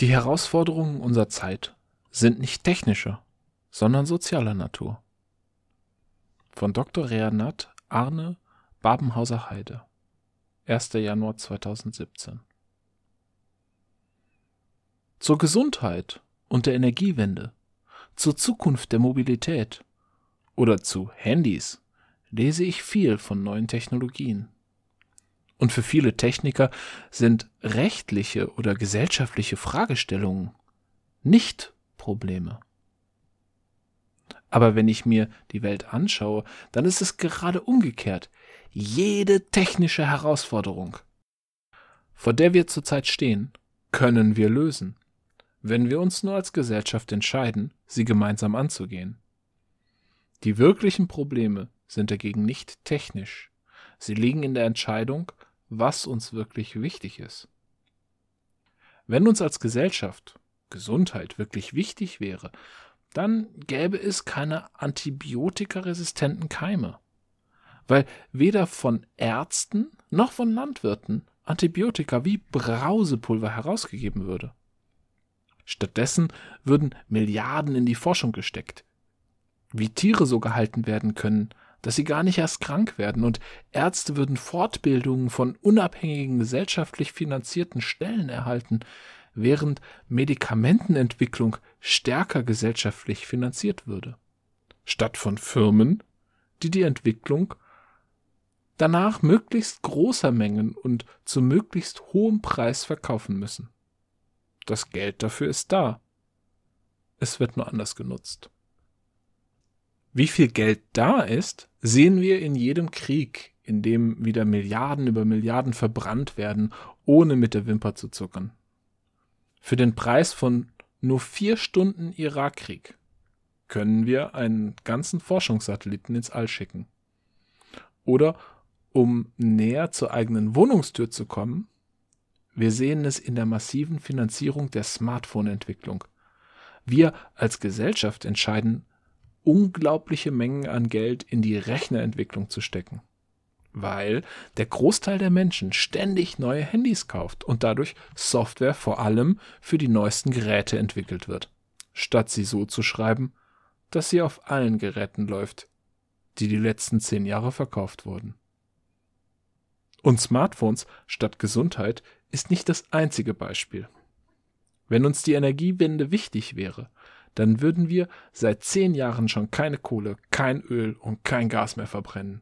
Die Herausforderungen unserer Zeit sind nicht technischer, sondern sozialer Natur. Von Dr. Renat Arne Babenhauser Heide 1. Januar 2017 Zur Gesundheit und der Energiewende, zur Zukunft der Mobilität oder zu Handys lese ich viel von neuen Technologien. Und für viele Techniker sind rechtliche oder gesellschaftliche Fragestellungen nicht Probleme. Aber wenn ich mir die Welt anschaue, dann ist es gerade umgekehrt. Jede technische Herausforderung, vor der wir zurzeit stehen, können wir lösen, wenn wir uns nur als Gesellschaft entscheiden, sie gemeinsam anzugehen. Die wirklichen Probleme sind dagegen nicht technisch. Sie liegen in der Entscheidung, was uns wirklich wichtig ist. Wenn uns als Gesellschaft Gesundheit wirklich wichtig wäre, dann gäbe es keine antibiotikaresistenten Keime. Weil weder von Ärzten noch von Landwirten Antibiotika wie Brausepulver herausgegeben würde. Stattdessen würden Milliarden in die Forschung gesteckt. Wie Tiere so gehalten werden können, dass sie gar nicht erst krank werden und Ärzte würden Fortbildungen von unabhängigen gesellschaftlich finanzierten Stellen erhalten, während Medikamentenentwicklung stärker gesellschaftlich finanziert würde, statt von Firmen, die die Entwicklung danach möglichst großer Mengen und zu möglichst hohem Preis verkaufen müssen. Das Geld dafür ist da. Es wird nur anders genutzt. Wie viel Geld da ist, sehen wir in jedem Krieg, in dem wieder Milliarden über Milliarden verbrannt werden, ohne mit der Wimper zu zuckern. Für den Preis von nur vier Stunden Irakkrieg können wir einen ganzen Forschungssatelliten ins All schicken. Oder um näher zur eigenen Wohnungstür zu kommen, wir sehen es in der massiven Finanzierung der Smartphone-Entwicklung. Wir als Gesellschaft entscheiden, unglaubliche Mengen an Geld in die Rechnerentwicklung zu stecken weil der Großteil der Menschen ständig neue Handys kauft und dadurch Software vor allem für die neuesten Geräte entwickelt wird, statt sie so zu schreiben, dass sie auf allen Geräten läuft, die die letzten zehn Jahre verkauft wurden. Und Smartphones statt Gesundheit ist nicht das einzige Beispiel. Wenn uns die Energiewende wichtig wäre, dann würden wir seit zehn Jahren schon keine Kohle, kein Öl und kein Gas mehr verbrennen.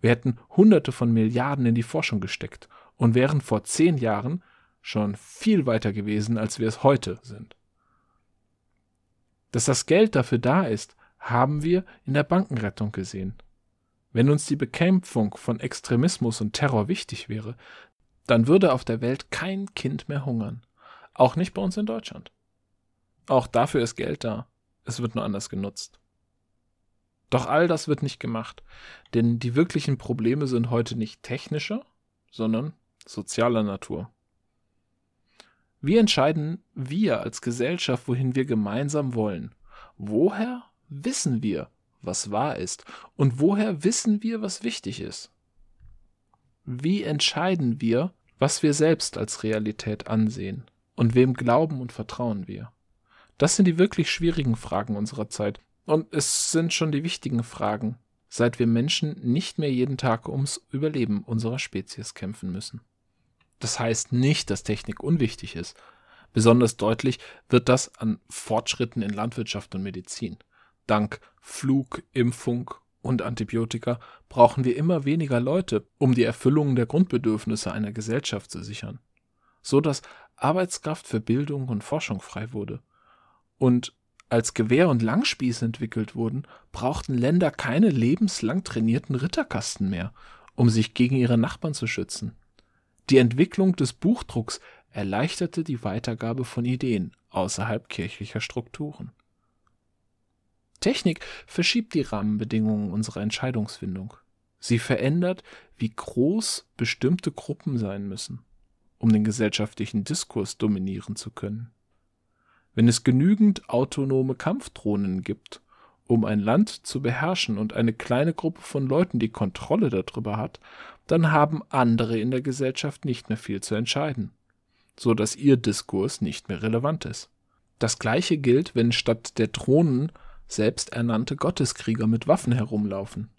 Wir hätten Hunderte von Milliarden in die Forschung gesteckt und wären vor zehn Jahren schon viel weiter gewesen, als wir es heute sind. Dass das Geld dafür da ist, haben wir in der Bankenrettung gesehen. Wenn uns die Bekämpfung von Extremismus und Terror wichtig wäre, dann würde auf der Welt kein Kind mehr hungern. Auch nicht bei uns in Deutschland. Auch dafür ist Geld da. Es wird nur anders genutzt. Doch all das wird nicht gemacht, denn die wirklichen Probleme sind heute nicht technischer, sondern sozialer Natur. Wie entscheiden wir als Gesellschaft, wohin wir gemeinsam wollen? Woher wissen wir, was wahr ist? Und woher wissen wir, was wichtig ist? Wie entscheiden wir, was wir selbst als Realität ansehen? Und wem glauben und vertrauen wir? Das sind die wirklich schwierigen Fragen unserer Zeit, und es sind schon die wichtigen Fragen, seit wir Menschen nicht mehr jeden Tag ums Überleben unserer Spezies kämpfen müssen. Das heißt nicht, dass Technik unwichtig ist. Besonders deutlich wird das an Fortschritten in Landwirtschaft und Medizin. Dank Flug, Impfung und Antibiotika brauchen wir immer weniger Leute, um die Erfüllung der Grundbedürfnisse einer Gesellschaft zu sichern, so dass Arbeitskraft für Bildung und Forschung frei wurde. Und als Gewehr und Langspieß entwickelt wurden, brauchten Länder keine lebenslang trainierten Ritterkasten mehr, um sich gegen ihre Nachbarn zu schützen. Die Entwicklung des Buchdrucks erleichterte die Weitergabe von Ideen außerhalb kirchlicher Strukturen. Technik verschiebt die Rahmenbedingungen unserer Entscheidungsfindung. Sie verändert, wie groß bestimmte Gruppen sein müssen, um den gesellschaftlichen Diskurs dominieren zu können. Wenn es genügend autonome Kampfdrohnen gibt, um ein Land zu beherrschen und eine kleine Gruppe von Leuten die Kontrolle darüber hat, dann haben andere in der Gesellschaft nicht mehr viel zu entscheiden. so dass ihr Diskurs nicht mehr relevant ist. Das gleiche gilt, wenn statt der Drohnen selbsternannte Gotteskrieger mit Waffen herumlaufen.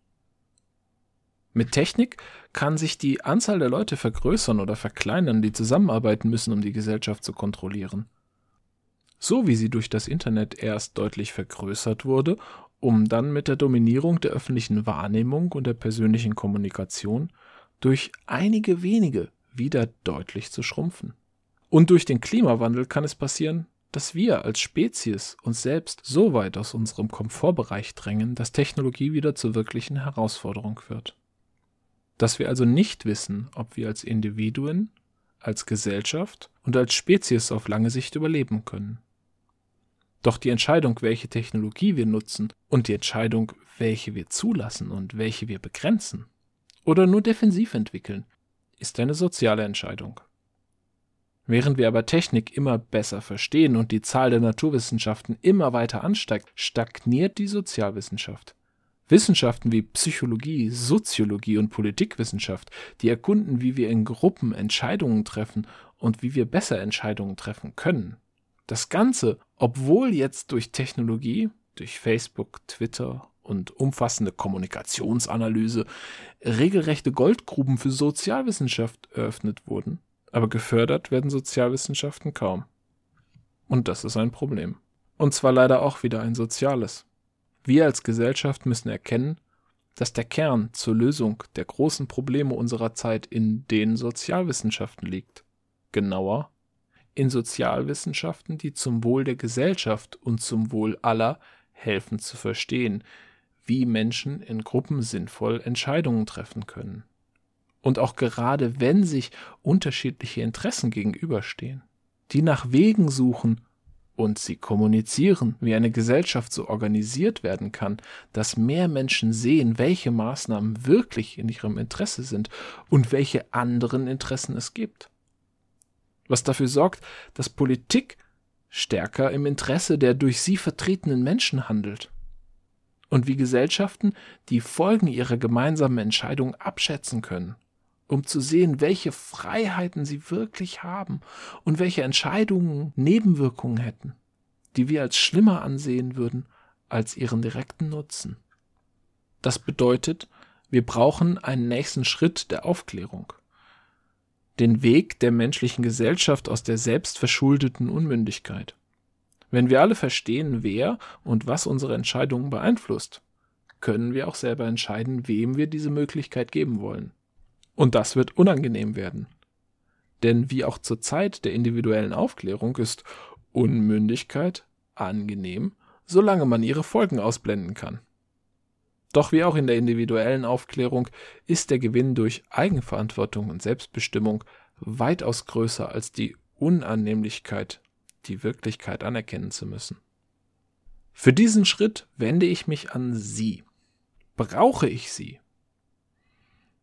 Mit Technik kann sich die Anzahl der Leute vergrößern oder verkleinern, die zusammenarbeiten müssen, um die Gesellschaft zu kontrollieren. So wie sie durch das Internet erst deutlich vergrößert wurde, um dann mit der Dominierung der öffentlichen Wahrnehmung und der persönlichen Kommunikation durch einige wenige wieder deutlich zu schrumpfen. Und durch den Klimawandel kann es passieren, dass wir als Spezies uns selbst so weit aus unserem Komfortbereich drängen, dass Technologie wieder zur wirklichen Herausforderung wird. Dass wir also nicht wissen, ob wir als Individuen, als Gesellschaft und als Spezies auf lange Sicht überleben können. Doch die Entscheidung, welche Technologie wir nutzen und die Entscheidung, welche wir zulassen und welche wir begrenzen oder nur defensiv entwickeln, ist eine soziale Entscheidung. Während wir aber Technik immer besser verstehen und die Zahl der Naturwissenschaften immer weiter ansteigt, stagniert die Sozialwissenschaft. Wissenschaften wie Psychologie, Soziologie und Politikwissenschaft, die erkunden, wie wir in Gruppen Entscheidungen treffen und wie wir besser Entscheidungen treffen können. Das Ganze, obwohl jetzt durch Technologie, durch Facebook, Twitter und umfassende Kommunikationsanalyse regelrechte Goldgruben für Sozialwissenschaft eröffnet wurden, aber gefördert werden Sozialwissenschaften kaum. Und das ist ein Problem. Und zwar leider auch wieder ein soziales. Wir als Gesellschaft müssen erkennen, dass der Kern zur Lösung der großen Probleme unserer Zeit in den Sozialwissenschaften liegt. Genauer, in Sozialwissenschaften, die zum Wohl der Gesellschaft und zum Wohl aller helfen zu verstehen, wie Menschen in Gruppen sinnvoll Entscheidungen treffen können und auch gerade wenn sich unterschiedliche Interessen gegenüberstehen, die nach Wegen suchen und sie kommunizieren, wie eine Gesellschaft so organisiert werden kann, dass mehr Menschen sehen, welche Maßnahmen wirklich in ihrem Interesse sind und welche anderen Interessen es gibt. Was dafür sorgt, dass Politik stärker im Interesse der durch sie vertretenen Menschen handelt. Und wie Gesellschaften die Folgen ihrer gemeinsamen Entscheidung abschätzen können um zu sehen, welche Freiheiten sie wirklich haben und welche Entscheidungen Nebenwirkungen hätten, die wir als schlimmer ansehen würden als ihren direkten Nutzen. Das bedeutet, wir brauchen einen nächsten Schritt der Aufklärung. Den Weg der menschlichen Gesellschaft aus der selbstverschuldeten Unmündigkeit. Wenn wir alle verstehen, wer und was unsere Entscheidungen beeinflusst, können wir auch selber entscheiden, wem wir diese Möglichkeit geben wollen. Und das wird unangenehm werden. Denn wie auch zur Zeit der individuellen Aufklärung ist Unmündigkeit angenehm, solange man ihre Folgen ausblenden kann. Doch wie auch in der individuellen Aufklärung ist der Gewinn durch Eigenverantwortung und Selbstbestimmung weitaus größer als die Unannehmlichkeit, die Wirklichkeit anerkennen zu müssen. Für diesen Schritt wende ich mich an Sie. Brauche ich Sie?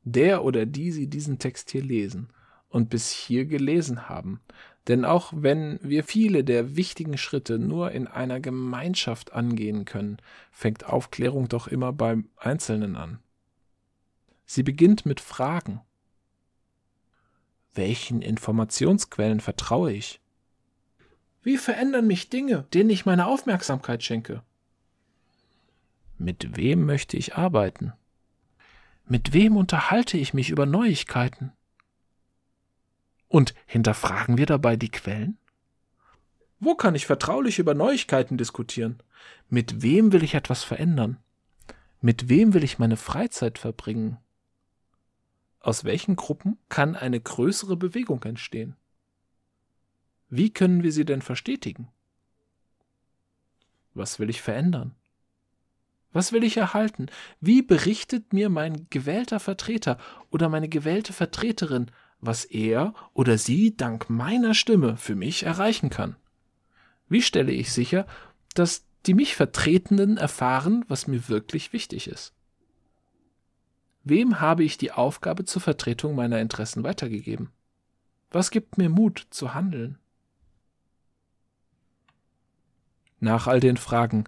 der oder die Sie diesen Text hier lesen und bis hier gelesen haben. Denn auch wenn wir viele der wichtigen Schritte nur in einer Gemeinschaft angehen können, fängt Aufklärung doch immer beim Einzelnen an. Sie beginnt mit Fragen. Welchen Informationsquellen vertraue ich? Wie verändern mich Dinge, denen ich meine Aufmerksamkeit schenke? Mit wem möchte ich arbeiten? Mit wem unterhalte ich mich über Neuigkeiten? Und hinterfragen wir dabei die Quellen? Wo kann ich vertraulich über Neuigkeiten diskutieren? Mit wem will ich etwas verändern? Mit wem will ich meine Freizeit verbringen? Aus welchen Gruppen kann eine größere Bewegung entstehen? Wie können wir sie denn verstetigen? Was will ich verändern? Was will ich erhalten? Wie berichtet mir mein gewählter Vertreter oder meine gewählte Vertreterin, was er oder sie dank meiner Stimme für mich erreichen kann? Wie stelle ich sicher, dass die mich Vertretenden erfahren, was mir wirklich wichtig ist? Wem habe ich die Aufgabe zur Vertretung meiner Interessen weitergegeben? Was gibt mir Mut zu handeln? Nach all den Fragen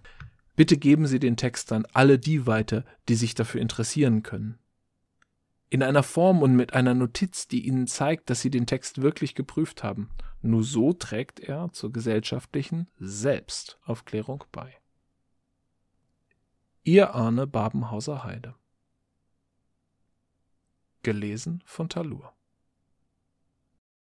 Bitte geben Sie den Text an alle die weiter, die sich dafür interessieren können. In einer Form und mit einer Notiz, die ihnen zeigt, dass sie den Text wirklich geprüft haben. Nur so trägt er zur gesellschaftlichen Selbstaufklärung bei. Ihr Arne Babenhauser Heide Gelesen von Talur